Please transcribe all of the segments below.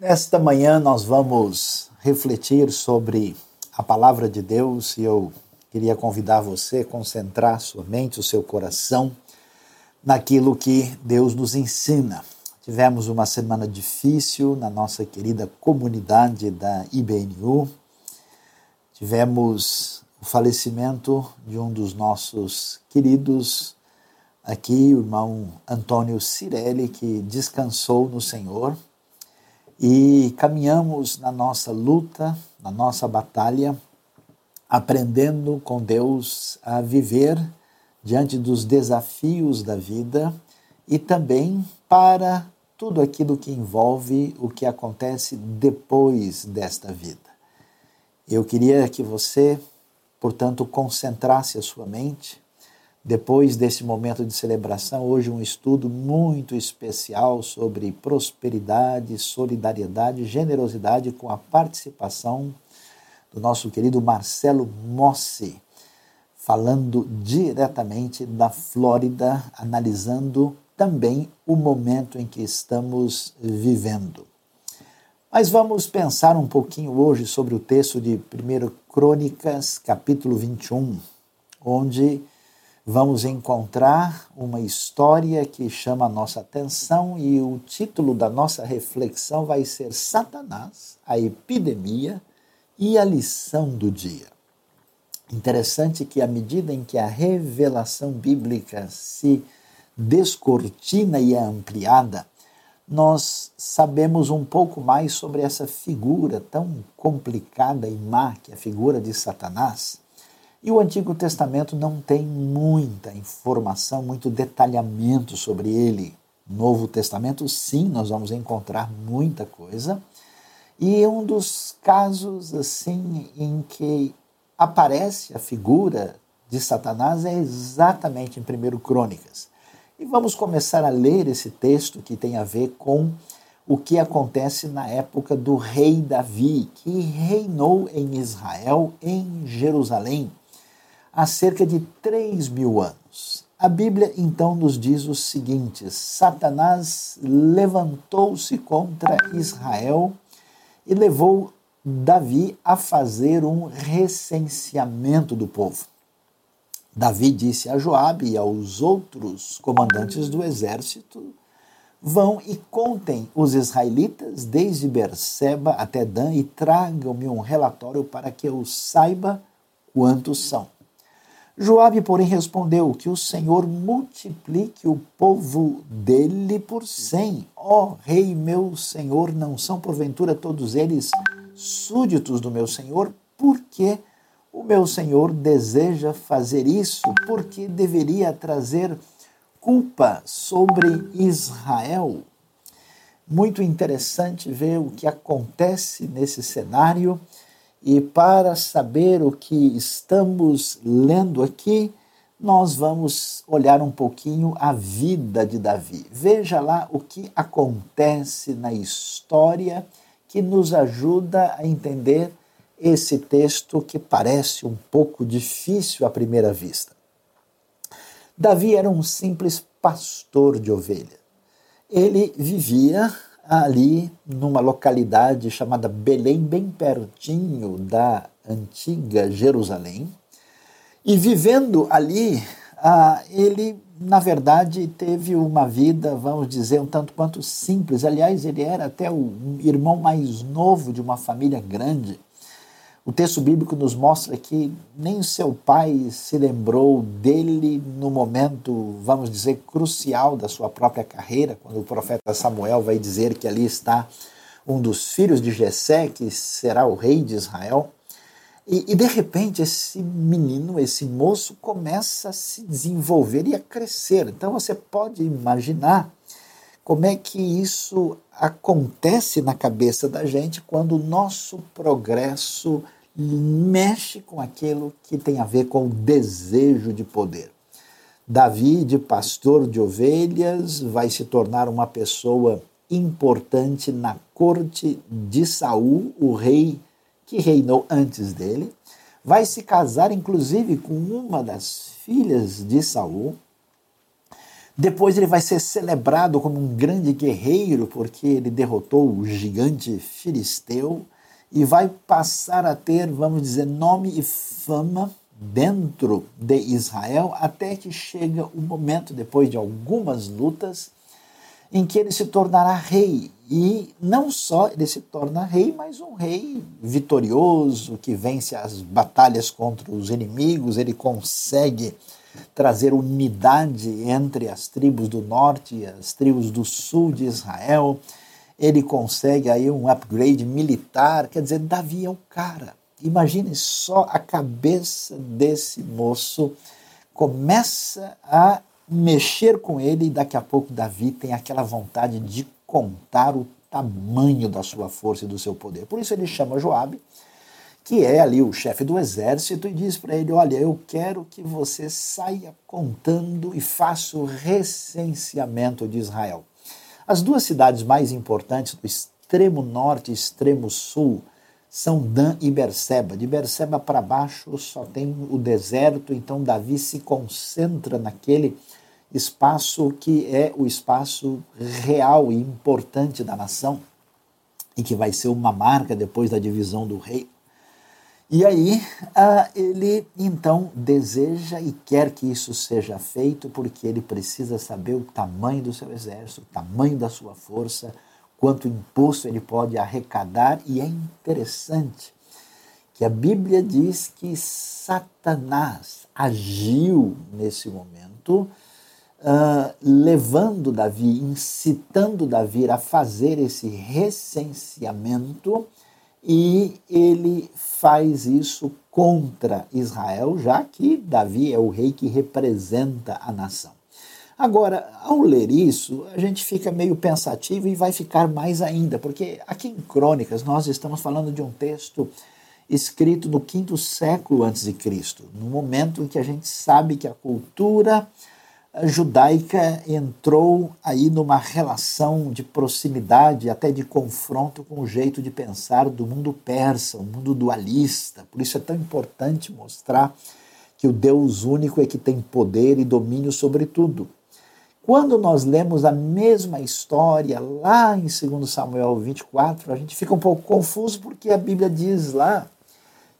Nesta manhã nós vamos refletir sobre a palavra de Deus e eu queria convidar você a concentrar sua mente, o seu coração naquilo que Deus nos ensina. Tivemos uma semana difícil na nossa querida comunidade da IBNU. Tivemos o falecimento de um dos nossos queridos aqui, o irmão Antônio Cirelli, que descansou no Senhor e caminhamos na nossa luta, na nossa batalha, aprendendo com Deus a viver diante dos desafios da vida e também para tudo aquilo que envolve o que acontece depois desta vida. Eu queria que você, portanto, concentrasse a sua mente depois desse momento de celebração, hoje um estudo muito especial sobre prosperidade, solidariedade, generosidade com a participação do nosso querido Marcelo Mossi, falando diretamente da Flórida, analisando também o momento em que estamos vivendo. Mas vamos pensar um pouquinho hoje sobre o texto de 1 Crônicas, capítulo 21, onde vamos encontrar uma história que chama a nossa atenção e o título da nossa reflexão vai ser Satanás, a epidemia e a lição do dia. Interessante que à medida em que a revelação bíblica se descortina e é ampliada, nós sabemos um pouco mais sobre essa figura tão complicada e má que é a figura de Satanás e o Antigo Testamento não tem muita informação, muito detalhamento sobre ele. Novo Testamento, sim, nós vamos encontrar muita coisa. E um dos casos assim em que aparece a figura de Satanás é exatamente em 1 Crônicas. E vamos começar a ler esse texto que tem a ver com o que acontece na época do rei Davi, que reinou em Israel, em Jerusalém há cerca de 3 mil anos. A Bíblia então nos diz o seguinte: Satanás levantou-se contra Israel e levou Davi a fazer um recenseamento do povo. Davi disse a Joabe e aos outros comandantes do exército: Vão e contem os israelitas desde Berseba até Dan e tragam-me um relatório para que eu saiba quantos são. Joabe, porém, respondeu: Que o Senhor multiplique o povo dele por cem. Ó oh, rei meu senhor, não são porventura todos eles súditos do meu senhor? Por que o meu senhor deseja fazer isso? Porque deveria trazer culpa sobre Israel? Muito interessante ver o que acontece nesse cenário e para saber o que estamos lendo aqui, nós vamos olhar um pouquinho a vida de Davi. Veja lá o que acontece na história que nos ajuda a entender esse texto que parece um pouco difícil à primeira vista. Davi era um simples pastor de ovelha. Ele vivia ali numa localidade chamada Belém, bem pertinho da antiga Jerusalém. E vivendo ali, ah, ele, na verdade, teve uma vida, vamos dizer, um tanto quanto simples. Aliás, ele era até o irmão mais novo de uma família grande. O texto bíblico nos mostra que nem seu pai se lembrou dele no momento, vamos dizer, crucial da sua própria carreira, quando o profeta Samuel vai dizer que ali está um dos filhos de Jessé, que será o rei de Israel. E, e, de repente esse menino, esse moço, começa a se desenvolver e a crescer. Então você pode imaginar como é que isso acontece na cabeça da gente quando o nosso progresso mexe com aquilo que tem a ver com o desejo de poder. Davi, de pastor de ovelhas, vai se tornar uma pessoa importante na corte de Saul, o rei que reinou antes dele. Vai se casar, inclusive, com uma das filhas de Saul. Depois ele vai ser celebrado como um grande guerreiro, porque ele derrotou o gigante filisteu e vai passar a ter, vamos dizer, nome e fama dentro de Israel, até que chega o momento, depois de algumas lutas, em que ele se tornará rei. E não só ele se torna rei, mas um rei vitorioso, que vence as batalhas contra os inimigos, ele consegue trazer unidade entre as tribos do norte e as tribos do sul de Israel. Ele consegue aí um upgrade militar, quer dizer, Davi é o cara. Imagine só a cabeça desse moço começa a mexer com ele e daqui a pouco Davi tem aquela vontade de contar o tamanho da sua força e do seu poder. Por isso ele chama Joabe, que é ali o chefe do exército, e diz para ele: Olha, eu quero que você saia contando e faça o recenseamento de Israel. As duas cidades mais importantes do extremo norte e extremo sul são Dan e Berseba. De Berseba para baixo só tem o deserto, então Davi se concentra naquele espaço que é o espaço real e importante da nação e que vai ser uma marca depois da divisão do rei. E aí ele então deseja e quer que isso seja feito porque ele precisa saber o tamanho do seu exército, o tamanho da sua força, quanto imposto ele pode arrecadar. E é interessante que a Bíblia diz que Satanás agiu nesse momento uh, levando Davi, incitando Davi a fazer esse recenseamento, e ele faz isso contra Israel, já que Davi é o rei que representa a nação. Agora, ao ler isso, a gente fica meio pensativo e vai ficar mais ainda, porque aqui em Crônicas nós estamos falando de um texto escrito no quinto século antes de Cristo, no momento em que a gente sabe que a cultura judaica entrou aí numa relação de proximidade, até de confronto com o jeito de pensar do mundo persa, o mundo dualista. Por isso é tão importante mostrar que o Deus único é que tem poder e domínio sobre tudo. Quando nós lemos a mesma história lá em 2 Samuel 24, a gente fica um pouco confuso porque a Bíblia diz lá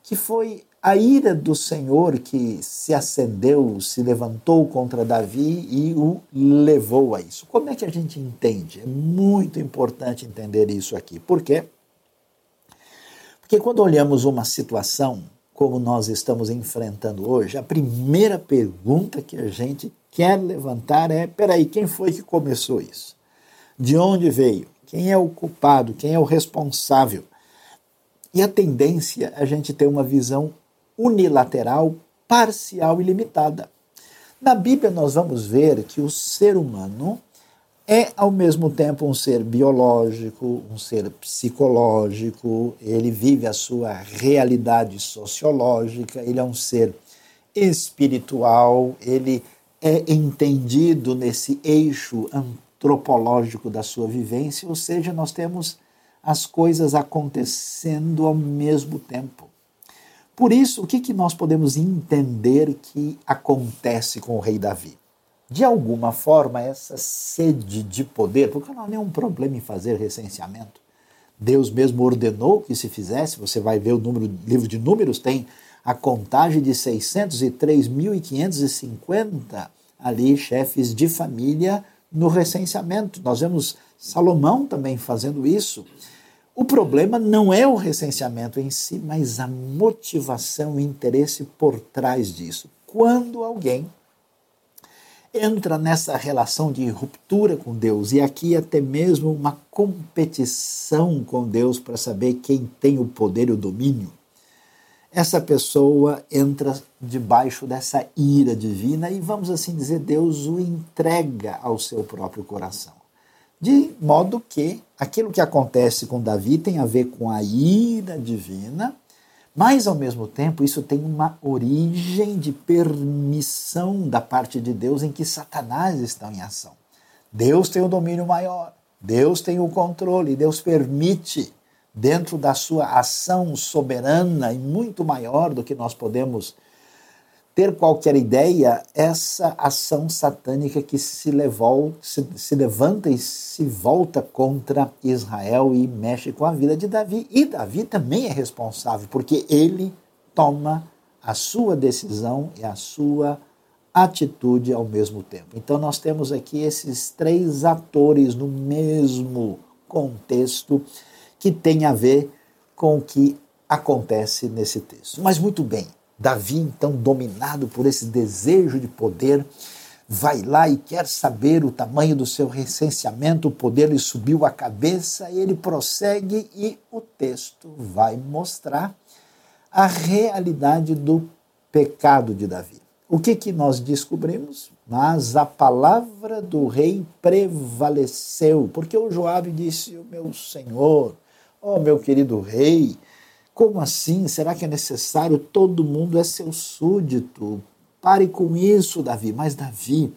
que foi a ira do Senhor que se acendeu, se levantou contra Davi e o levou a isso. Como é que a gente entende? É muito importante entender isso aqui. Por quê? Porque quando olhamos uma situação como nós estamos enfrentando hoje, a primeira pergunta que a gente quer levantar é: peraí, quem foi que começou isso? De onde veio? Quem é o culpado? Quem é o responsável? E a tendência é a gente ter uma visão unilateral, parcial e limitada. Na Bíblia, nós vamos ver que o ser humano é, ao mesmo tempo, um ser biológico, um ser psicológico, ele vive a sua realidade sociológica, ele é um ser espiritual, ele é entendido nesse eixo antropológico da sua vivência, ou seja, nós temos as coisas acontecendo ao mesmo tempo. Por isso, o que, que nós podemos entender que acontece com o rei Davi? De alguma forma, essa sede de poder, porque não há nenhum problema em fazer recenseamento. Deus mesmo ordenou que se fizesse, você vai ver o número, livro de números, tem a contagem de 603.550 ali chefes de família no recenseamento. Nós vemos Salomão também fazendo isso. O problema não é o recenseamento em si, mas a motivação e interesse por trás disso. Quando alguém entra nessa relação de ruptura com Deus e aqui até mesmo uma competição com Deus para saber quem tem o poder e o domínio, essa pessoa entra debaixo dessa ira divina e, vamos assim dizer, Deus o entrega ao seu próprio coração de modo que aquilo que acontece com Davi tem a ver com a ira divina, mas ao mesmo tempo isso tem uma origem de permissão da parte de Deus em que Satanás está em ação. Deus tem o domínio maior, Deus tem o controle, Deus permite, dentro da sua ação soberana e muito maior do que nós podemos ter qualquer ideia, essa ação satânica que se, levou, se, se, levanta e se volta contra Israel e mexe com a vida de Davi. E Davi também é responsável, porque ele toma a sua decisão e a sua atitude ao mesmo tempo. Então nós temos aqui esses três atores no mesmo contexto que tem a ver com o que acontece nesse texto. Mas muito bem, Davi, então, dominado por esse desejo de poder, vai lá e quer saber o tamanho do seu recenseamento, o poder lhe subiu a cabeça, ele prossegue e o texto vai mostrar a realidade do pecado de Davi. O que, que nós descobrimos? Mas a palavra do rei prevaleceu, porque o Joabe disse: O meu senhor, ó oh, meu querido rei, como assim? Será que é necessário? Todo mundo é seu súdito. Pare com isso, Davi. Mas Davi,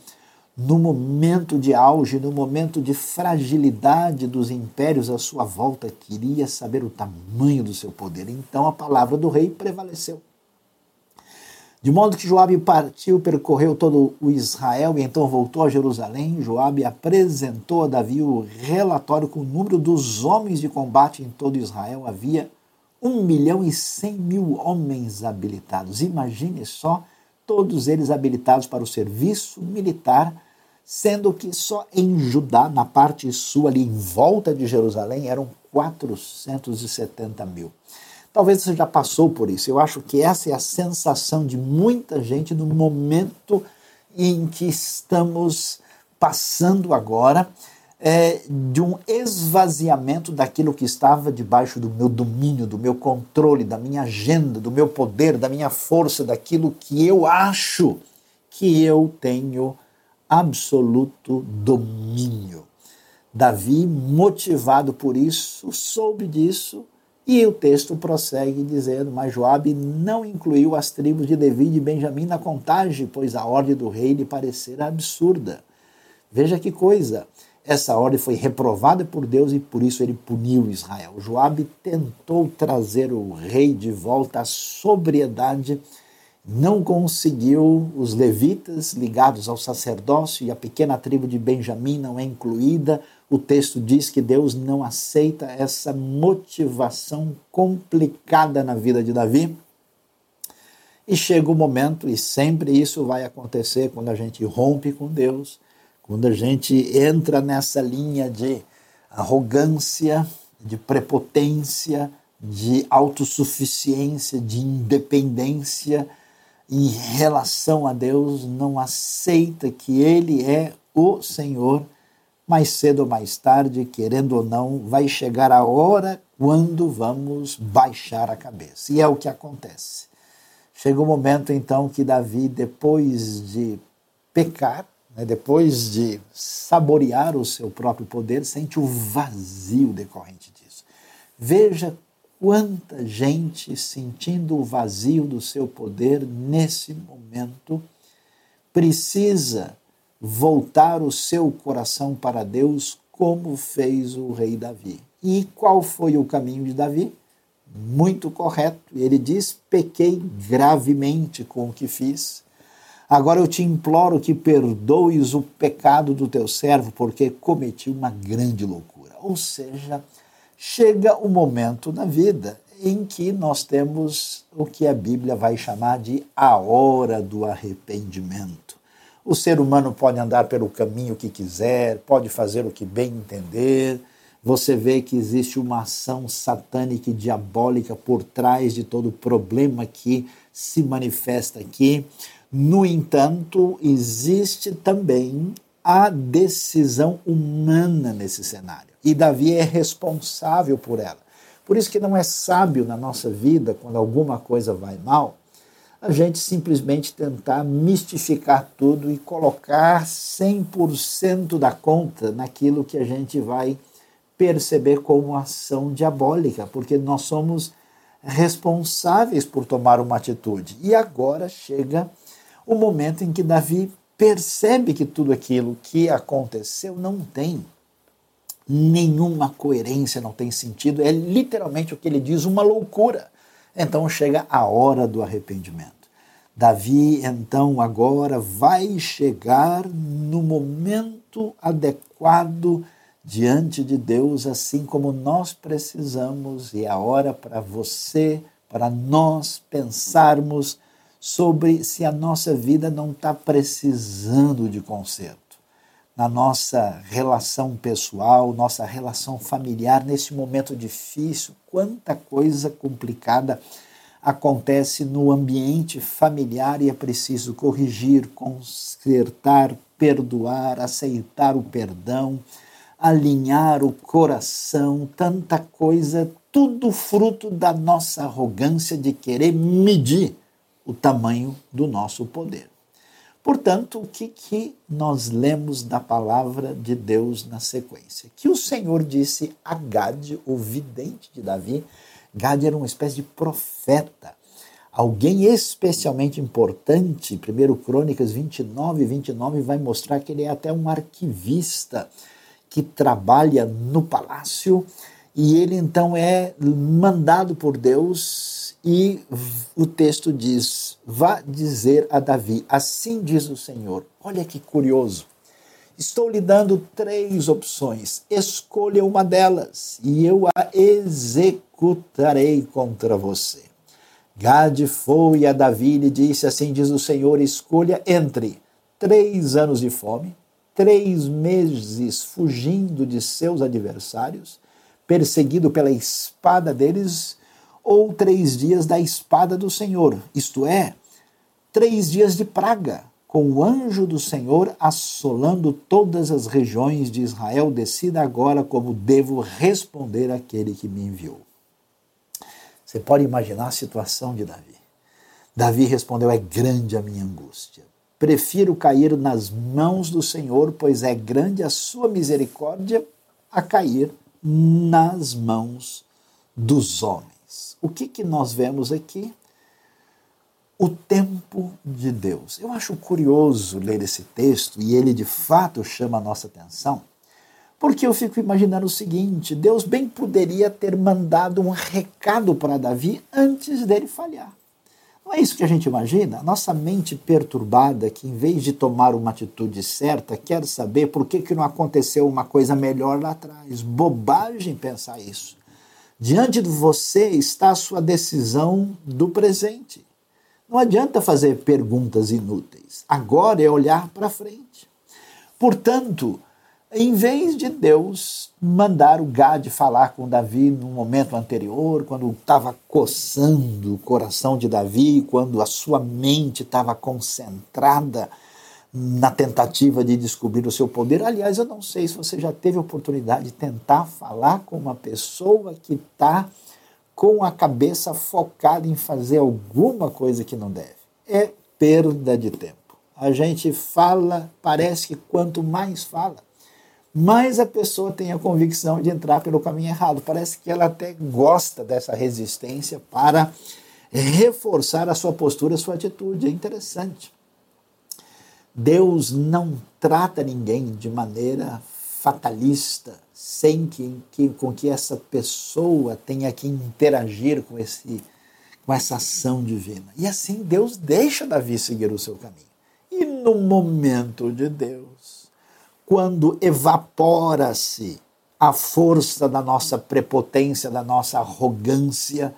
no momento de auge, no momento de fragilidade dos impérios à sua volta, queria saber o tamanho do seu poder. Então a palavra do rei prevaleceu. De modo que Joabe partiu, percorreu todo o Israel e então voltou a Jerusalém. Joabe apresentou a Davi o relatório com o número dos homens de combate em todo Israel. Havia um milhão e cem mil homens habilitados. Imagine só, todos eles habilitados para o serviço militar, sendo que só em Judá, na parte sul, ali em volta de Jerusalém, eram 470 mil. Talvez você já passou por isso. Eu acho que essa é a sensação de muita gente no momento em que estamos passando agora é, de um esvaziamento daquilo que estava debaixo do meu domínio, do meu controle, da minha agenda, do meu poder, da minha força, daquilo que eu acho que eu tenho absoluto domínio. Davi, motivado por isso, soube disso e o texto prossegue dizendo: Mas Joabe não incluiu as tribos de Levi e Benjamim na contagem, pois a ordem do rei lhe parecera absurda. Veja que coisa! Essa ordem foi reprovada por Deus e por isso ele puniu Israel. Joabe tentou trazer o rei de volta à sobriedade, não conseguiu. Os levitas ligados ao sacerdócio e a pequena tribo de Benjamim não é incluída. O texto diz que Deus não aceita essa motivação complicada na vida de Davi. E chega o momento, e sempre isso vai acontecer quando a gente rompe com Deus, quando a gente entra nessa linha de arrogância, de prepotência, de autossuficiência, de independência em relação a Deus, não aceita que Ele é o Senhor, mais cedo ou mais tarde, querendo ou não, vai chegar a hora quando vamos baixar a cabeça. E é o que acontece. Chega o um momento então que Davi, depois de pecar, depois de saborear o seu próprio poder, sente o vazio decorrente disso. Veja quanta gente sentindo o vazio do seu poder nesse momento precisa voltar o seu coração para Deus, como fez o rei Davi. E qual foi o caminho de Davi? Muito correto. Ele diz: pequei gravemente com o que fiz Agora eu te imploro que perdoes o pecado do teu servo, porque cometi uma grande loucura. Ou seja, chega o um momento na vida em que nós temos o que a Bíblia vai chamar de a hora do arrependimento. O ser humano pode andar pelo caminho que quiser, pode fazer o que bem entender. Você vê que existe uma ação satânica e diabólica por trás de todo o problema que se manifesta aqui. No entanto, existe também a decisão humana nesse cenário. E Davi é responsável por ela. Por isso que não é sábio na nossa vida, quando alguma coisa vai mal, a gente simplesmente tentar mistificar tudo e colocar 100% da conta naquilo que a gente vai perceber como ação diabólica, porque nós somos responsáveis por tomar uma atitude. E agora chega o momento em que Davi percebe que tudo aquilo que aconteceu não tem nenhuma coerência, não tem sentido, é literalmente o que ele diz, uma loucura. Então chega a hora do arrependimento. Davi, então, agora vai chegar no momento adequado diante de Deus, assim como nós precisamos, e é a hora para você, para nós pensarmos sobre se a nossa vida não está precisando de conserto. Na nossa relação pessoal, nossa relação familiar, nesse momento difícil, quanta coisa complicada acontece no ambiente familiar e é preciso corrigir, consertar, perdoar, aceitar o perdão, alinhar o coração, tanta coisa, tudo fruto da nossa arrogância de querer medir o tamanho do nosso poder. Portanto, o que, que nós lemos da palavra de Deus na sequência? Que o Senhor disse a Gade, o vidente de Davi, Gade era uma espécie de profeta, alguém especialmente importante. 1 Crônicas 29 e 29 vai mostrar que ele é até um arquivista que trabalha no palácio e ele então é mandado por Deus e o texto diz: Vá dizer a Davi, assim diz o Senhor. Olha que curioso. Estou lhe dando três opções. Escolha uma delas e eu a executarei contra você. Gade foi a Davi e lhe disse: Assim diz o Senhor: escolha entre três anos de fome, três meses fugindo de seus adversários, perseguido pela espada deles ou três dias da espada do Senhor, isto é, três dias de praga, com o anjo do Senhor assolando todas as regiões de Israel. Decida agora como devo responder àquele que me enviou. Você pode imaginar a situação de Davi. Davi respondeu: É grande a minha angústia. Prefiro cair nas mãos do Senhor, pois é grande a sua misericórdia, a cair nas mãos dos homens. O que, que nós vemos aqui? O tempo de Deus. Eu acho curioso ler esse texto e ele de fato chama a nossa atenção, porque eu fico imaginando o seguinte: Deus bem poderia ter mandado um recado para Davi antes dele falhar. Não é isso que a gente imagina? A nossa mente perturbada, que em vez de tomar uma atitude certa, quer saber por que, que não aconteceu uma coisa melhor lá atrás. Bobagem pensar isso. Diante de você está a sua decisão do presente. Não adianta fazer perguntas inúteis. Agora é olhar para frente. Portanto, em vez de Deus mandar o Gade falar com Davi no momento anterior, quando estava coçando o coração de Davi, quando a sua mente estava concentrada na tentativa de descobrir o seu poder. Aliás, eu não sei se você já teve oportunidade de tentar falar com uma pessoa que está com a cabeça focada em fazer alguma coisa que não deve. É perda de tempo. A gente fala, parece que quanto mais fala, mais a pessoa tem a convicção de entrar pelo caminho errado. Parece que ela até gosta dessa resistência para reforçar a sua postura, a sua atitude. É interessante. Deus não trata ninguém de maneira fatalista, sem que, que, com que essa pessoa tenha que interagir com, esse, com essa ação divina. E assim Deus deixa Davi seguir o seu caminho. E no momento de Deus, quando evapora-se a força da nossa prepotência, da nossa arrogância,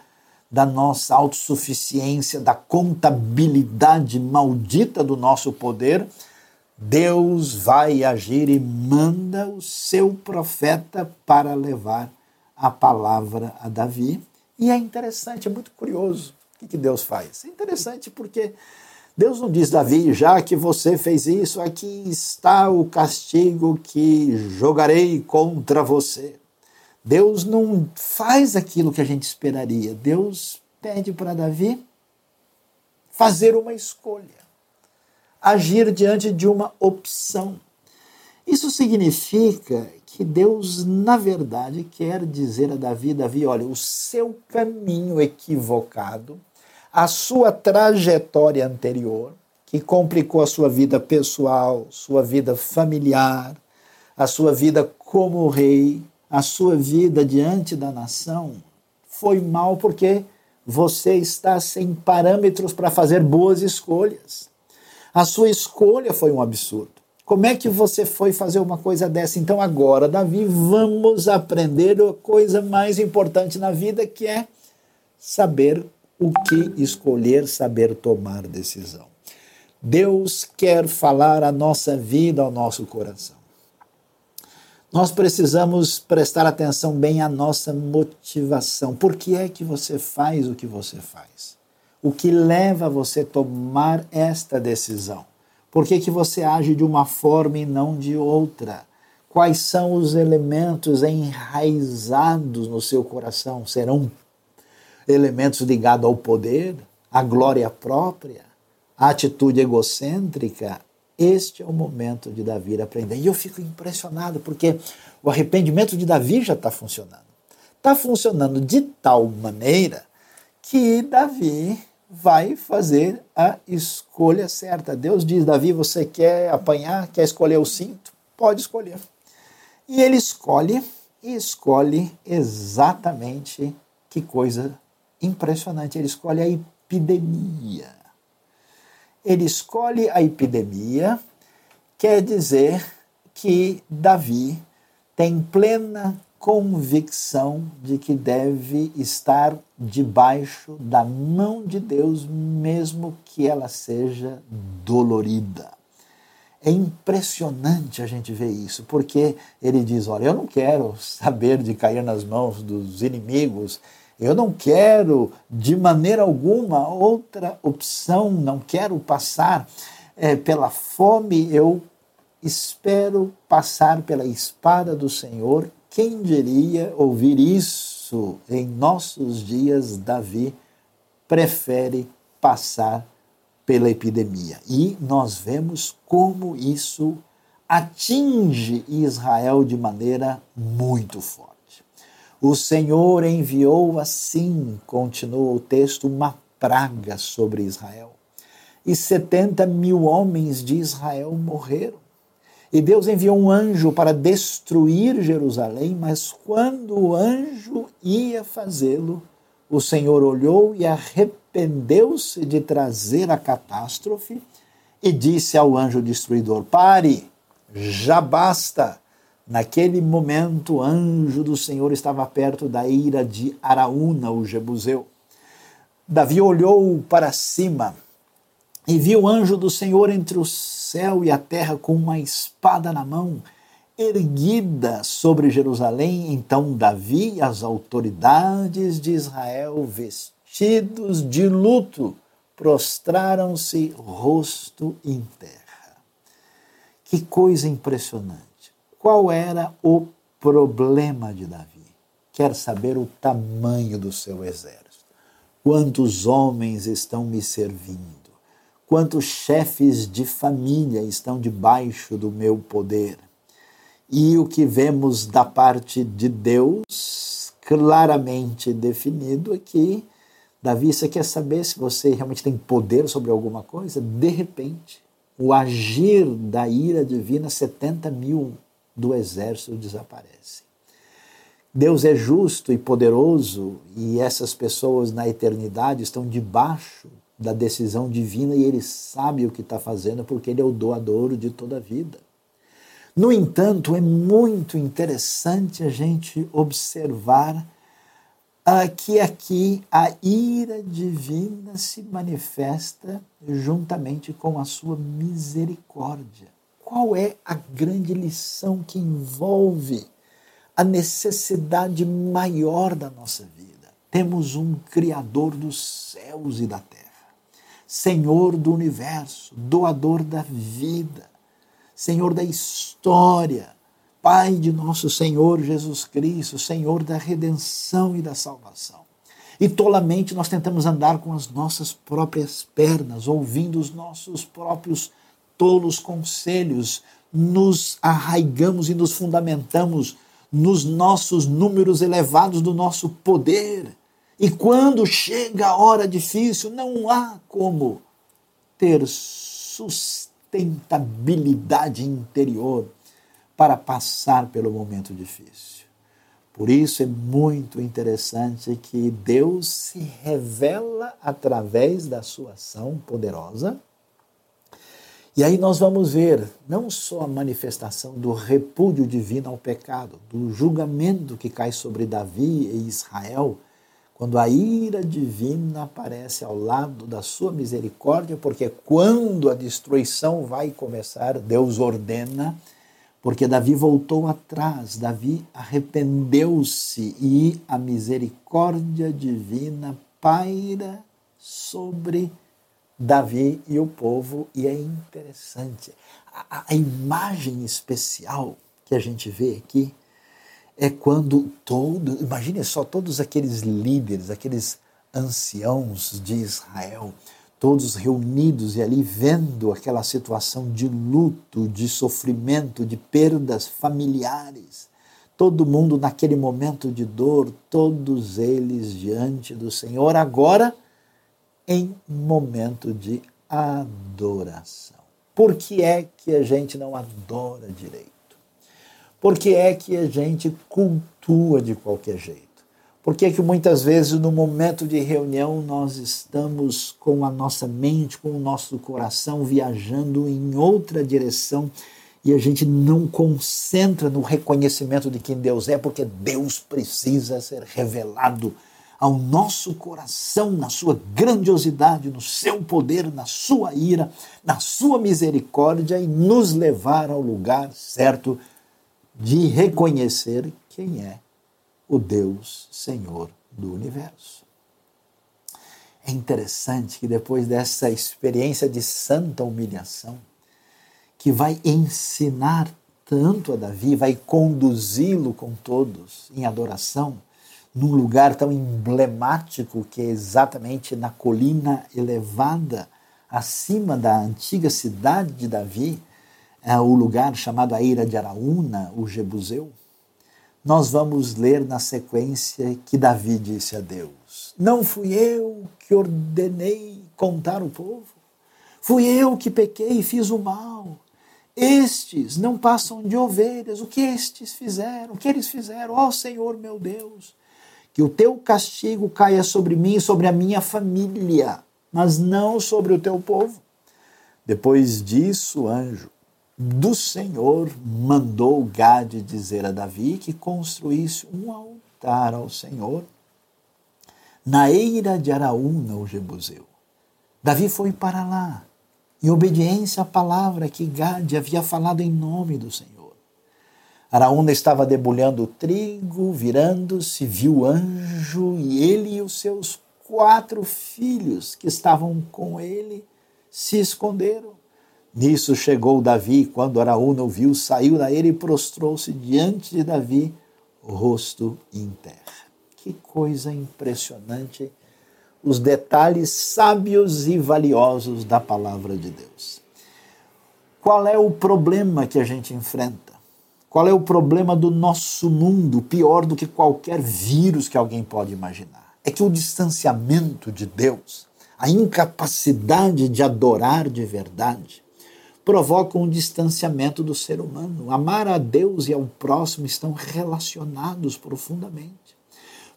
da nossa autossuficiência, da contabilidade maldita do nosso poder, Deus vai agir e manda o seu profeta para levar a palavra a Davi. E é interessante, é muito curioso o que Deus faz. É interessante porque Deus não diz, Davi, já que você fez isso, aqui está o castigo que jogarei contra você. Deus não faz aquilo que a gente esperaria. Deus pede para Davi fazer uma escolha, agir diante de uma opção. Isso significa que Deus, na verdade, quer dizer a Davi: Davi, olha, o seu caminho equivocado, a sua trajetória anterior, que complicou a sua vida pessoal, sua vida familiar, a sua vida como rei, a sua vida diante da nação foi mal porque você está sem parâmetros para fazer boas escolhas. A sua escolha foi um absurdo. Como é que você foi fazer uma coisa dessa? Então, agora, Davi, vamos aprender a coisa mais importante na vida, que é saber o que escolher, saber tomar decisão. Deus quer falar a nossa vida, ao nosso coração. Nós precisamos prestar atenção bem à nossa motivação. Por que é que você faz o que você faz? O que leva você a tomar esta decisão? Por que, que você age de uma forma e não de outra? Quais são os elementos enraizados no seu coração? Serão elementos ligados ao poder, à glória própria, à atitude egocêntrica? Este é o momento de Davi aprender. E eu fico impressionado, porque o arrependimento de Davi já está funcionando. Está funcionando de tal maneira que Davi vai fazer a escolha certa. Deus diz: Davi, você quer apanhar, quer escolher o cinto? Pode escolher. E ele escolhe e escolhe exatamente que coisa impressionante. Ele escolhe a epidemia. Ele escolhe a epidemia, quer dizer que Davi tem plena convicção de que deve estar debaixo da mão de Deus, mesmo que ela seja dolorida. É impressionante a gente ver isso, porque ele diz: Olha, eu não quero saber de cair nas mãos dos inimigos, eu não quero de maneira alguma outra opção, não quero passar é, pela fome, eu espero passar pela espada do Senhor quem diria ouvir isso em nossos dias? Davi prefere passar pela epidemia. E nós vemos como isso atinge Israel de maneira muito forte. O Senhor enviou assim, continua o texto, uma praga sobre Israel. E 70 mil homens de Israel morreram. E Deus enviou um anjo para destruir Jerusalém, mas quando o anjo ia fazê-lo, o Senhor olhou e arrependeu-se de trazer a catástrofe e disse ao anjo destruidor: Pare, já basta. Naquele momento, o anjo do Senhor estava perto da ira de Araúna, o Jebuseu. Davi olhou para cima e viu o anjo do Senhor entre o céu e a terra com uma espada na mão, erguida sobre Jerusalém. Então Davi e as autoridades de Israel, vestidos de luto, prostraram-se rosto em terra. Que coisa impressionante! Qual era o problema de Davi? Quer saber o tamanho do seu exército? Quantos homens estão me servindo? quantos chefes de família estão debaixo do meu poder. E o que vemos da parte de Deus, claramente definido aqui, Davi, você quer saber se você realmente tem poder sobre alguma coisa? De repente, o agir da ira divina, 70 mil do exército desaparecem. Deus é justo e poderoso e essas pessoas na eternidade estão debaixo da decisão divina e ele sabe o que está fazendo porque ele é o doador de toda a vida. No entanto, é muito interessante a gente observar que aqui a ira divina se manifesta juntamente com a sua misericórdia. Qual é a grande lição que envolve a necessidade maior da nossa vida? Temos um Criador dos céus e da terra Senhor do universo, doador da vida, Senhor da história, Pai de nosso Senhor Jesus Cristo, Senhor da redenção e da salvação. E tolamente nós tentamos andar com as nossas próprias pernas, ouvindo os nossos próprios tolos conselhos, nos arraigamos e nos fundamentamos nos nossos números elevados do nosso poder e quando chega a hora difícil, não há como ter sustentabilidade interior para passar pelo momento difícil. Por isso é muito interessante que Deus se revela através da sua ação poderosa. E aí nós vamos ver não só a manifestação do repúdio divino ao pecado, do julgamento que cai sobre Davi e Israel, quando a ira divina aparece ao lado da sua misericórdia, porque quando a destruição vai começar, Deus ordena porque Davi voltou atrás, Davi arrependeu-se e a misericórdia divina paira sobre Davi e o povo, e é interessante. A, a imagem especial que a gente vê aqui é quando todo, imagine só todos aqueles líderes, aqueles anciãos de Israel, todos reunidos e ali vendo aquela situação de luto, de sofrimento, de perdas familiares. Todo mundo naquele momento de dor, todos eles diante do Senhor, agora em momento de adoração. Por que é que a gente não adora direito? Por que é que a gente cultua de qualquer jeito? Por que, que muitas vezes no momento de reunião nós estamos com a nossa mente, com o nosso coração viajando em outra direção e a gente não concentra no reconhecimento de quem Deus é, porque Deus precisa ser revelado ao nosso coração, na sua grandiosidade, no seu poder, na sua ira, na sua misericórdia e nos levar ao lugar certo de reconhecer quem é o Deus Senhor do universo. É interessante que depois dessa experiência de santa humilhação, que vai ensinar tanto a Davi, vai conduzi-lo com todos em adoração, num lugar tão emblemático que é exatamente na colina elevada acima da antiga cidade de Davi, é o lugar chamado a Ira de Araúna, o Jebuseu nós vamos ler na sequência que Davi disse a Deus: Não fui eu que ordenei contar o povo, fui eu que pequei e fiz o mal. Estes não passam de ovelhas, o que estes fizeram? O que eles fizeram? Ó oh, Senhor meu Deus, que o teu castigo caia sobre mim e sobre a minha família, mas não sobre o teu povo. Depois disso, o anjo do Senhor mandou Gade dizer a Davi que construísse um altar ao Senhor na eira de Araúna, o Jebuseu. Davi foi para lá, em obediência à palavra que Gade havia falado em nome do Senhor. Araúna estava debulhando o trigo, virando-se, viu o anjo e ele e os seus quatro filhos que estavam com ele se esconderam. Nisso chegou Davi, quando Araúna o viu, saiu da ele e prostrou-se diante de Davi, rosto em terra. Que coisa impressionante os detalhes sábios e valiosos da palavra de Deus. Qual é o problema que a gente enfrenta? Qual é o problema do nosso mundo, pior do que qualquer vírus que alguém pode imaginar? É que o distanciamento de Deus, a incapacidade de adorar de verdade, provocam um distanciamento do ser humano. Amar a Deus e ao próximo estão relacionados profundamente.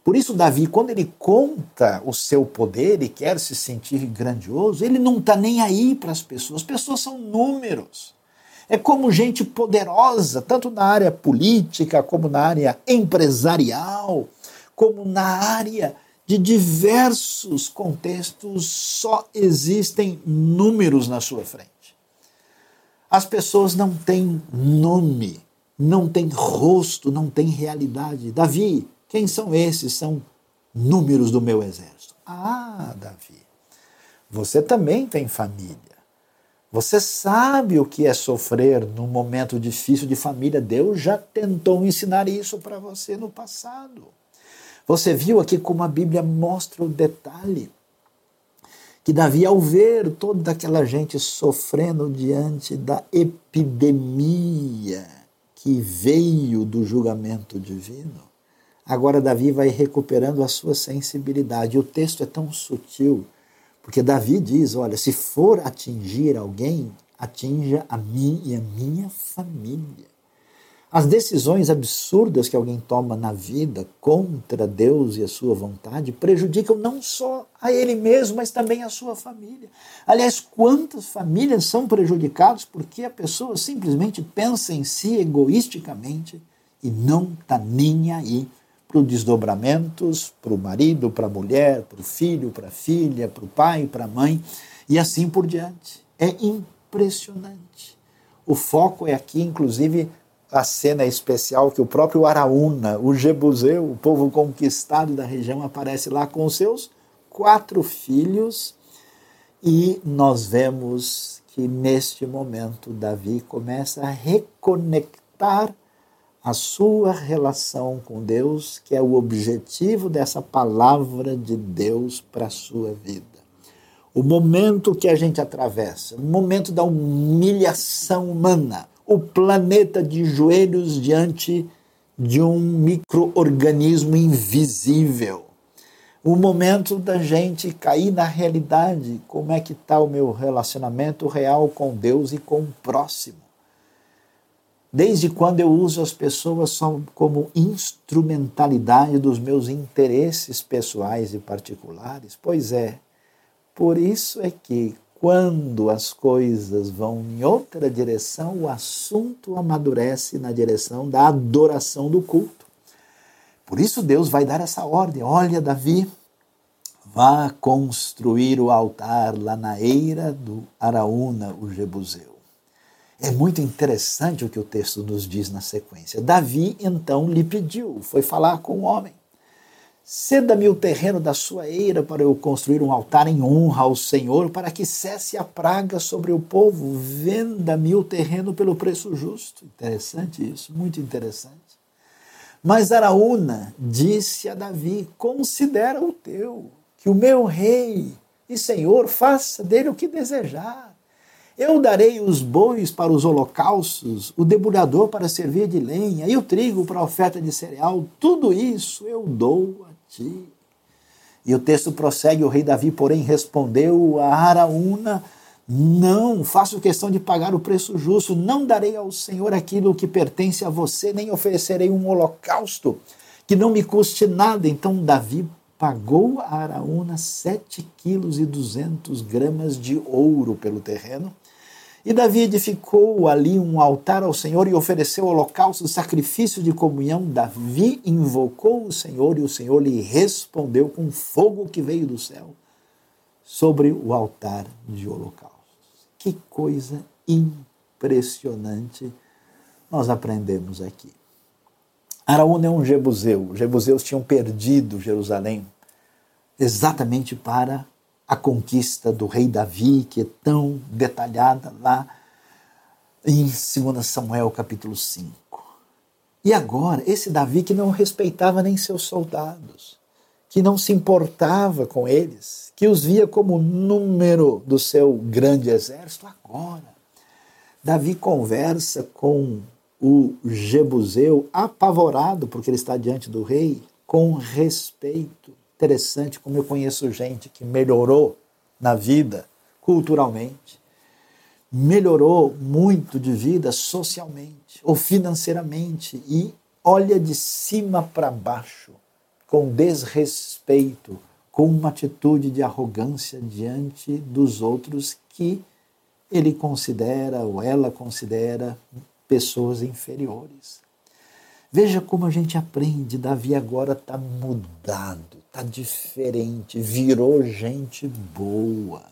Por isso, Davi, quando ele conta o seu poder e quer se sentir grandioso, ele não está nem aí para as pessoas. As pessoas são números. É como gente poderosa, tanto na área política, como na área empresarial, como na área de diversos contextos, só existem números na sua frente. As pessoas não têm nome, não têm rosto, não têm realidade. Davi, quem são esses? São números do meu exército. Ah, Davi, você também tem família. Você sabe o que é sofrer num momento difícil de família. Deus já tentou ensinar isso para você no passado. Você viu aqui como a Bíblia mostra o detalhe que Davi, ao ver toda aquela gente sofrendo diante da epidemia que veio do julgamento divino, agora Davi vai recuperando a sua sensibilidade. O texto é tão sutil, porque Davi diz: olha, se for atingir alguém, atinja a mim e a minha família. As decisões absurdas que alguém toma na vida contra Deus e a sua vontade prejudicam não só a ele mesmo, mas também a sua família. Aliás, quantas famílias são prejudicadas porque a pessoa simplesmente pensa em si egoisticamente e não está nem aí para os desdobramentos, para o marido, para a mulher, para o filho, para a filha, para o pai, para a mãe e assim por diante. É impressionante. O foco é aqui, inclusive, a cena especial que o próprio Araúna, o Jebuseu, o povo conquistado da região, aparece lá com seus quatro filhos e nós vemos que neste momento Davi começa a reconectar a sua relação com Deus, que é o objetivo dessa palavra de Deus para a sua vida. O momento que a gente atravessa, o momento da humilhação humana, o planeta de joelhos diante de um microorganismo invisível. O momento da gente cair na realidade, como é que está o meu relacionamento real com Deus e com o próximo. Desde quando eu uso as pessoas só como instrumentalidade dos meus interesses pessoais e particulares? Pois é, por isso é que quando as coisas vão em outra direção, o assunto amadurece na direção da adoração do culto. Por isso Deus vai dar essa ordem: olha, Davi, vá construir o altar lá na eira do Araúna, o Jebuseu. É muito interessante o que o texto nos diz na sequência. Davi então lhe pediu, foi falar com o homem. Ceda-me o terreno da sua eira para eu construir um altar em honra ao Senhor, para que cesse a praga sobre o povo. Venda-me o terreno pelo preço justo. Interessante isso, muito interessante. Mas Araúna disse a Davi: Considera o teu, que o meu rei e senhor faça dele o que desejar. Eu darei os bois para os holocaustos, o debulhador para servir de lenha e o trigo para a oferta de cereal. Tudo isso eu dou ti. E o texto prossegue: o rei Davi, porém, respondeu a Araúna: Não, faço questão de pagar o preço justo, não darei ao Senhor aquilo que pertence a você, nem oferecerei um holocausto que não me custe nada. Então Davi pagou a Araúna sete quilos e duzentos gramas de ouro pelo terreno e Davi edificou ali um altar ao Senhor e ofereceu holocausto, sacrifício de comunhão. Davi invocou o Senhor e o Senhor lhe respondeu com fogo que veio do céu sobre o altar de holocaustos. Que coisa impressionante nós aprendemos aqui. Araúna é um jebuseu. Os jebuseus tinham perdido Jerusalém exatamente para a conquista do rei Davi, que é tão detalhada lá em 2 Samuel capítulo 5. E agora, esse Davi que não respeitava nem seus soldados, que não se importava com eles, que os via como número do seu grande exército, agora, Davi conversa com o Jebuseu, apavorado porque ele está diante do rei, com respeito interessante como eu conheço gente que melhorou na vida culturalmente, melhorou muito de vida socialmente ou financeiramente e olha de cima para baixo com desrespeito, com uma atitude de arrogância diante dos outros que ele considera ou ela considera pessoas inferiores. Veja como a gente aprende, Davi agora está mudado está diferente, virou gente boa.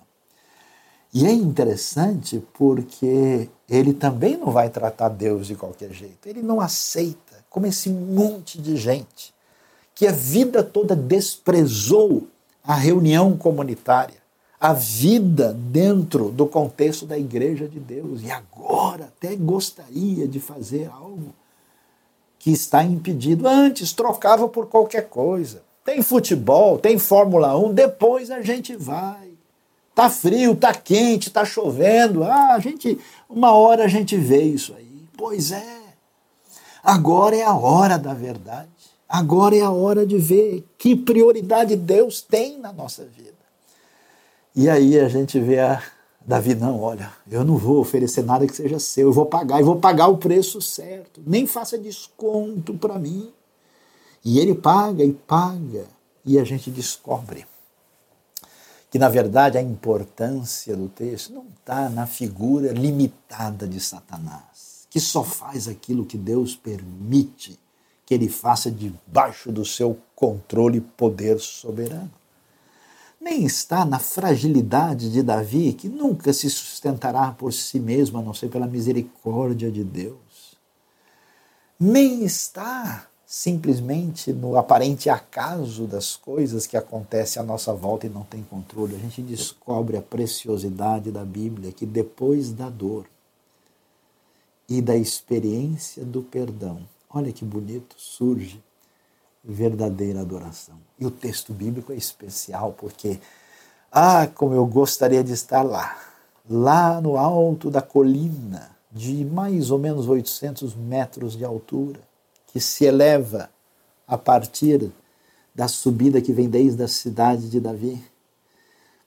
E é interessante porque ele também não vai tratar Deus de qualquer jeito. Ele não aceita, como esse monte de gente que a vida toda desprezou a reunião comunitária, a vida dentro do contexto da igreja de Deus. E agora até gostaria de fazer algo que está impedido. Antes trocava por qualquer coisa. Tem futebol, tem Fórmula 1, depois a gente vai. Tá frio, tá quente, tá chovendo. Ah, a gente, uma hora a gente vê isso aí. Pois é. Agora é a hora da verdade. Agora é a hora de ver que prioridade Deus tem na nossa vida. E aí a gente vê a Davi, não, olha, eu não vou oferecer nada que seja seu, eu vou pagar, eu vou pagar o preço certo, nem faça desconto para mim. E ele paga e paga, e a gente descobre que, na verdade, a importância do texto não está na figura limitada de Satanás, que só faz aquilo que Deus permite que ele faça debaixo do seu controle e poder soberano. Nem está na fragilidade de Davi, que nunca se sustentará por si mesmo, a não ser pela misericórdia de Deus. Nem está simplesmente no aparente acaso das coisas que acontecem à nossa volta e não tem controle. A gente descobre a preciosidade da Bíblia que depois da dor e da experiência do perdão, olha que bonito, surge verdadeira adoração. E o texto bíblico é especial porque, ah, como eu gostaria de estar lá, lá no alto da colina, de mais ou menos 800 metros de altura, que se eleva a partir da subida que vem desde a cidade de Davi,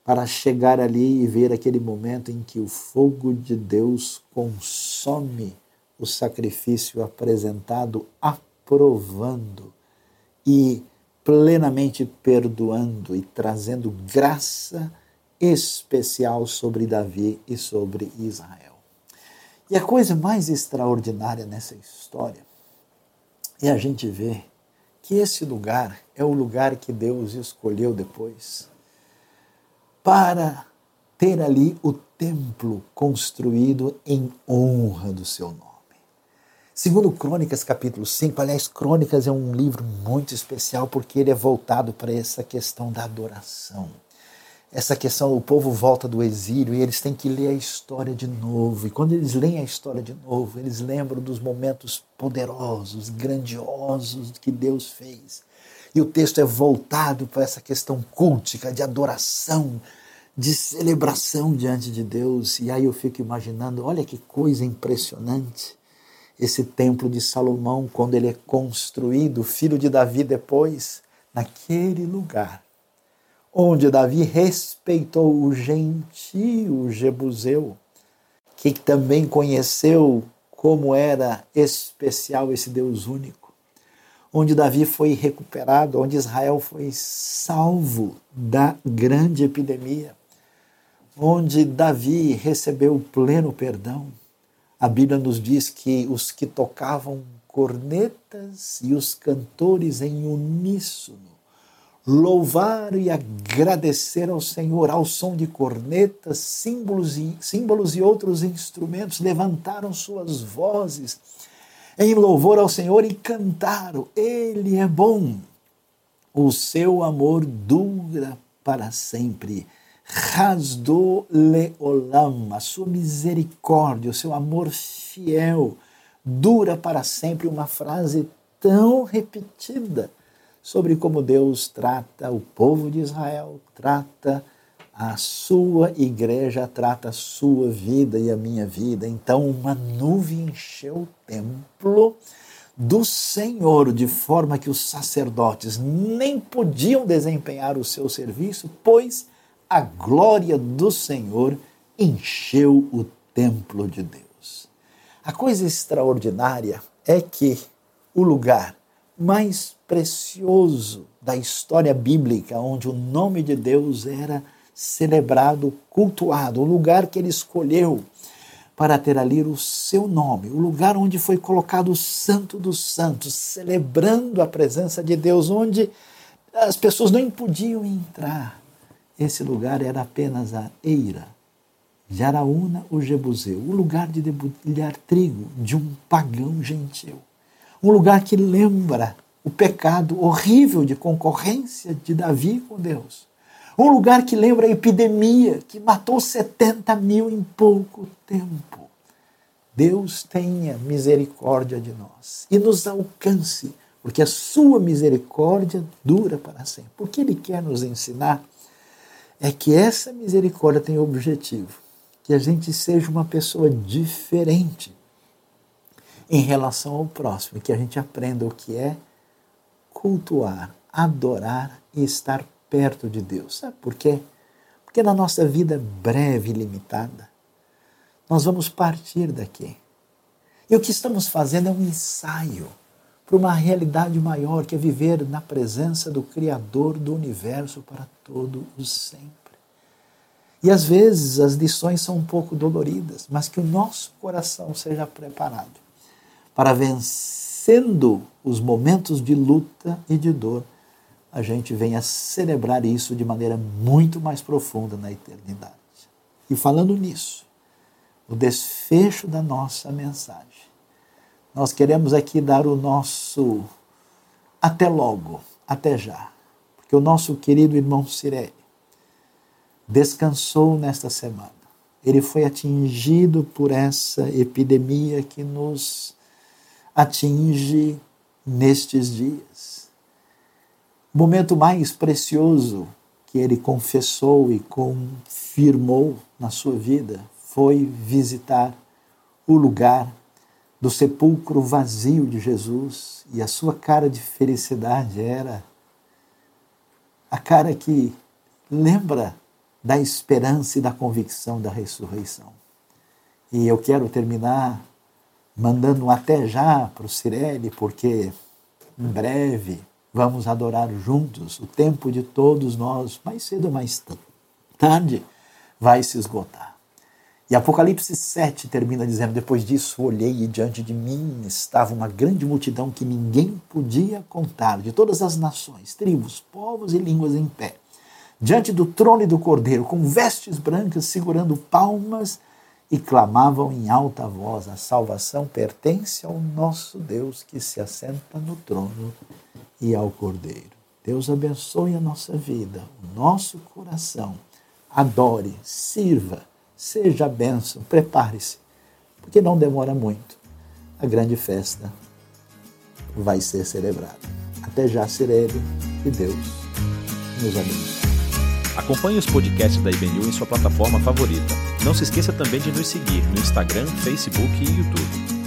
para chegar ali e ver aquele momento em que o fogo de Deus consome o sacrifício apresentado, aprovando e plenamente perdoando e trazendo graça especial sobre Davi e sobre Israel. E a coisa mais extraordinária nessa história é a gente ver que esse lugar é o lugar que Deus escolheu depois para ter ali o templo construído em honra do seu nome. Segundo Crônicas, capítulo 5, aliás, Crônicas é um livro muito especial porque ele é voltado para essa questão da adoração essa questão, o povo volta do exílio e eles têm que ler a história de novo. E quando eles leem a história de novo, eles lembram dos momentos poderosos, grandiosos que Deus fez. E o texto é voltado para essa questão cultica, de adoração, de celebração diante de Deus. E aí eu fico imaginando, olha que coisa impressionante. Esse templo de Salomão, quando ele é construído, filho de Davi depois, naquele lugar onde Davi respeitou o gentio Jebuseu, que também conheceu como era especial esse Deus único, onde Davi foi recuperado, onde Israel foi salvo da grande epidemia, onde Davi recebeu pleno perdão. A Bíblia nos diz que os que tocavam cornetas e os cantores em uníssono louvar e agradecer ao Senhor ao som de cornetas, símbolos e, símbolos e outros instrumentos, levantaram suas vozes em louvor ao Senhor e cantaram: Ele é bom, o seu amor dura para sempre. Rasdo leolam, a sua misericórdia, o seu amor fiel dura para sempre. Uma frase tão repetida sobre como Deus trata o povo de Israel, trata a sua igreja, trata a sua vida e a minha vida. Então, uma nuvem encheu o templo do Senhor, de forma que os sacerdotes nem podiam desempenhar o seu serviço, pois a glória do Senhor encheu o templo de Deus. A coisa extraordinária é que o lugar mais precioso da história bíblica, onde o nome de Deus era celebrado, cultuado, o lugar que ele escolheu para ter ali o seu nome, o lugar onde foi colocado o Santo dos Santos, celebrando a presença de Deus, onde as pessoas nem podiam entrar. Esse lugar era apenas a eira de Araúna, o Jebuseu, o lugar de debulhar trigo de um pagão gentil um lugar que lembra o pecado horrível de concorrência de Davi com Deus. Um lugar que lembra a epidemia que matou 70 mil em pouco tempo. Deus tenha misericórdia de nós e nos alcance, porque a sua misericórdia dura para sempre. O que ele quer nos ensinar é que essa misericórdia tem o objetivo que a gente seja uma pessoa diferente em relação ao próximo, que a gente aprenda o que é cultuar, adorar e estar perto de Deus. Sabe por quê? Porque na nossa vida breve e limitada, nós vamos partir daqui. E o que estamos fazendo é um ensaio para uma realidade maior, que é viver na presença do Criador do universo para todo o sempre. E às vezes as lições são um pouco doloridas, mas que o nosso coração seja preparado para vencendo os momentos de luta e de dor, a gente venha celebrar isso de maneira muito mais profunda na eternidade. E falando nisso, o desfecho da nossa mensagem, nós queremos aqui dar o nosso até logo, até já, porque o nosso querido irmão Cirene descansou nesta semana. Ele foi atingido por essa epidemia que nos atinge nestes dias. O momento mais precioso que ele confessou e confirmou na sua vida foi visitar o lugar do sepulcro vazio de Jesus e a sua cara de felicidade era a cara que lembra da esperança e da convicção da ressurreição. E eu quero terminar mandando até já para o Cirelli, porque em breve vamos adorar juntos. O tempo de todos nós, mais cedo ou mais tarde, vai se esgotar. E Apocalipse 7 termina dizendo: Depois disso olhei e diante de mim estava uma grande multidão que ninguém podia contar, de todas as nações, tribos, povos e línguas em pé diante do trono e do cordeiro, com vestes brancas, segurando palmas, e clamavam em alta voz: A salvação pertence ao nosso Deus que se assenta no trono e ao cordeiro. Deus abençoe a nossa vida, o nosso coração. Adore, sirva, seja a bênção, prepare-se, porque não demora muito. A grande festa vai ser celebrada. Até já, Sirene, e Deus nos abençoe. Acompanhe os podcasts da IBNU em sua plataforma favorita. Não se esqueça também de nos seguir no Instagram, Facebook e YouTube.